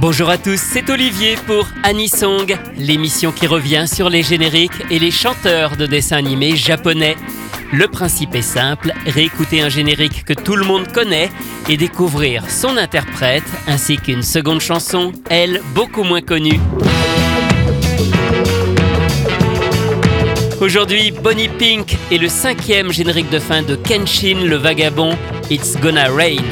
Bonjour à tous, c'est Olivier pour Anisong, l'émission qui revient sur les génériques et les chanteurs de dessins animés japonais. Le principe est simple, réécouter un générique que tout le monde connaît et découvrir son interprète ainsi qu'une seconde chanson, elle beaucoup moins connue. Aujourd'hui, Bonnie Pink est le cinquième générique de fin de Kenshin le Vagabond, It's Gonna Rain.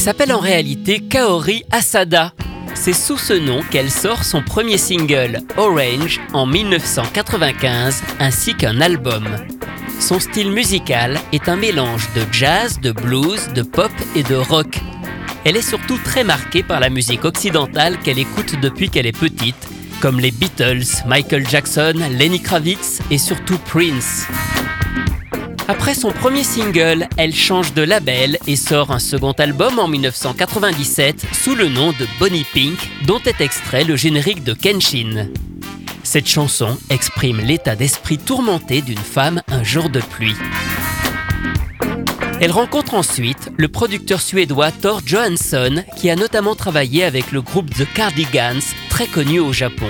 S'appelle en réalité Kaori Asada. C'est sous ce nom qu'elle sort son premier single, Orange, en 1995, ainsi qu'un album. Son style musical est un mélange de jazz, de blues, de pop et de rock. Elle est surtout très marquée par la musique occidentale qu'elle écoute depuis qu'elle est petite, comme les Beatles, Michael Jackson, Lenny Kravitz et surtout Prince. Après son premier single, elle change de label et sort un second album en 1997 sous le nom de Bonnie Pink, dont est extrait le générique de Kenshin. Cette chanson exprime l'état d'esprit tourmenté d'une femme un jour de pluie. Elle rencontre ensuite le producteur suédois Thor Johansson, qui a notamment travaillé avec le groupe The Cardigans, très connu au Japon.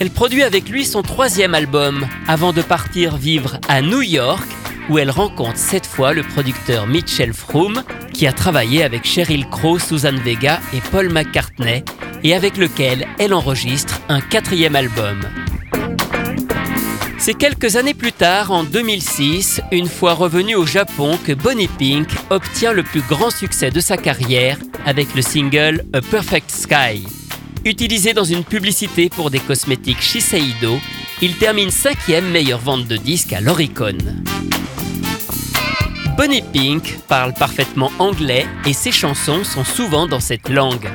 Elle produit avec lui son troisième album, avant de partir vivre à New York, où elle rencontre cette fois le producteur Mitchell Froome, qui a travaillé avec Sheryl Crow, Susan Vega et Paul McCartney, et avec lequel elle enregistre un quatrième album. C'est quelques années plus tard, en 2006, une fois revenue au Japon, que Bonnie Pink obtient le plus grand succès de sa carrière avec le single A Perfect Sky. Utilisé dans une publicité pour des cosmétiques Shiseido, il termine cinquième meilleure vente de disques à l'Oricon. Bonnie Pink parle parfaitement anglais et ses chansons sont souvent dans cette langue.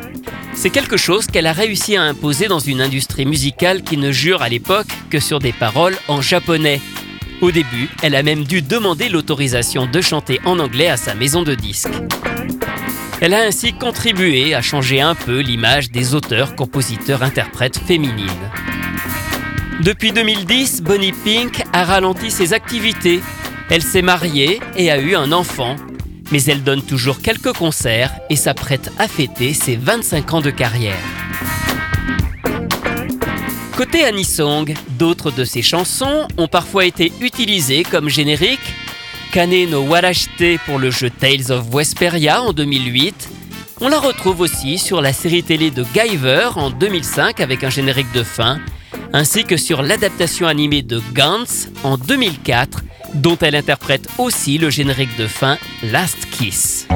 C'est quelque chose qu'elle a réussi à imposer dans une industrie musicale qui ne jure à l'époque que sur des paroles en japonais. Au début, elle a même dû demander l'autorisation de chanter en anglais à sa maison de disques. Elle a ainsi contribué à changer un peu l'image des auteurs, compositeurs, interprètes féminines. Depuis 2010, Bonnie Pink a ralenti ses activités. Elle s'est mariée et a eu un enfant, mais elle donne toujours quelques concerts et s'apprête à fêter ses 25 ans de carrière. Côté Anisong, d'autres de ses chansons ont parfois été utilisées comme génériques. Kane no Warashite pour le jeu Tales of Wesperia en 2008. On la retrouve aussi sur la série télé de Guyver en 2005 avec un générique de fin, ainsi que sur l'adaptation animée de Gantz en 2004 dont elle interprète aussi le générique de fin Last Kiss.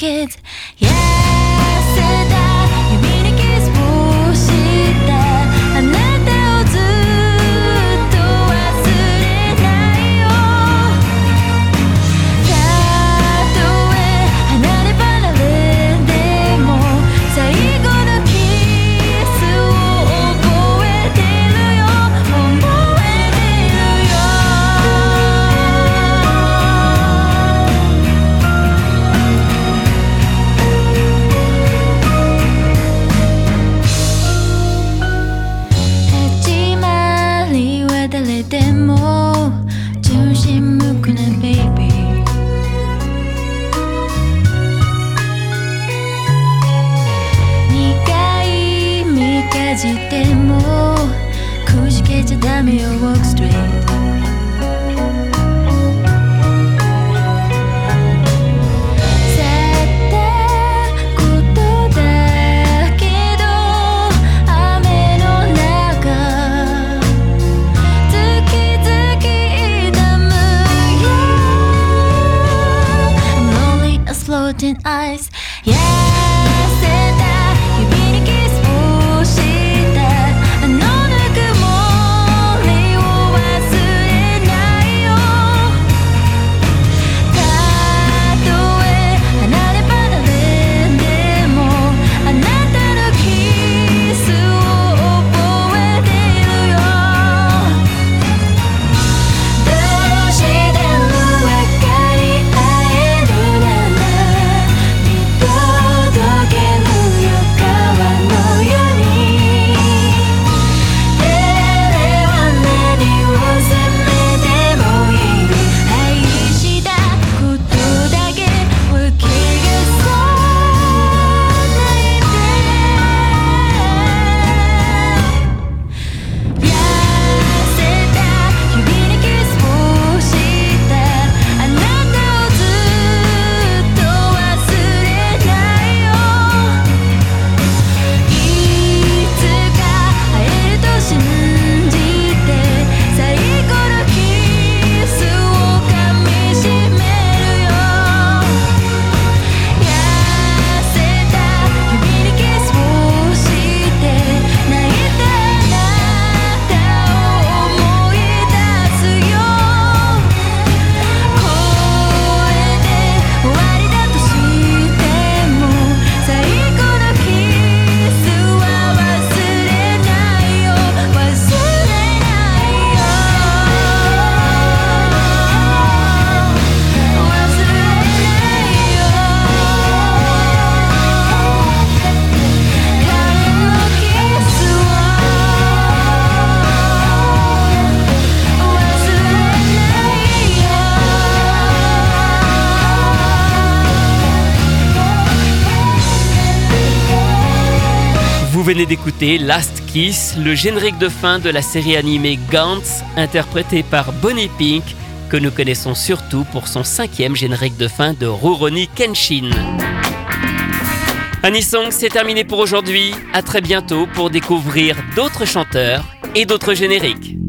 Kids. Yeah,「じてもくじけちゃダメよ Walk straight「Floating eyes, yeah venez d'écouter Last Kiss, le générique de fin de la série animée Gantz, interprété par Bonnie Pink, que nous connaissons surtout pour son cinquième générique de fin de Rurouni Kenshin. Anisong, c'est terminé pour aujourd'hui. À très bientôt pour découvrir d'autres chanteurs et d'autres génériques.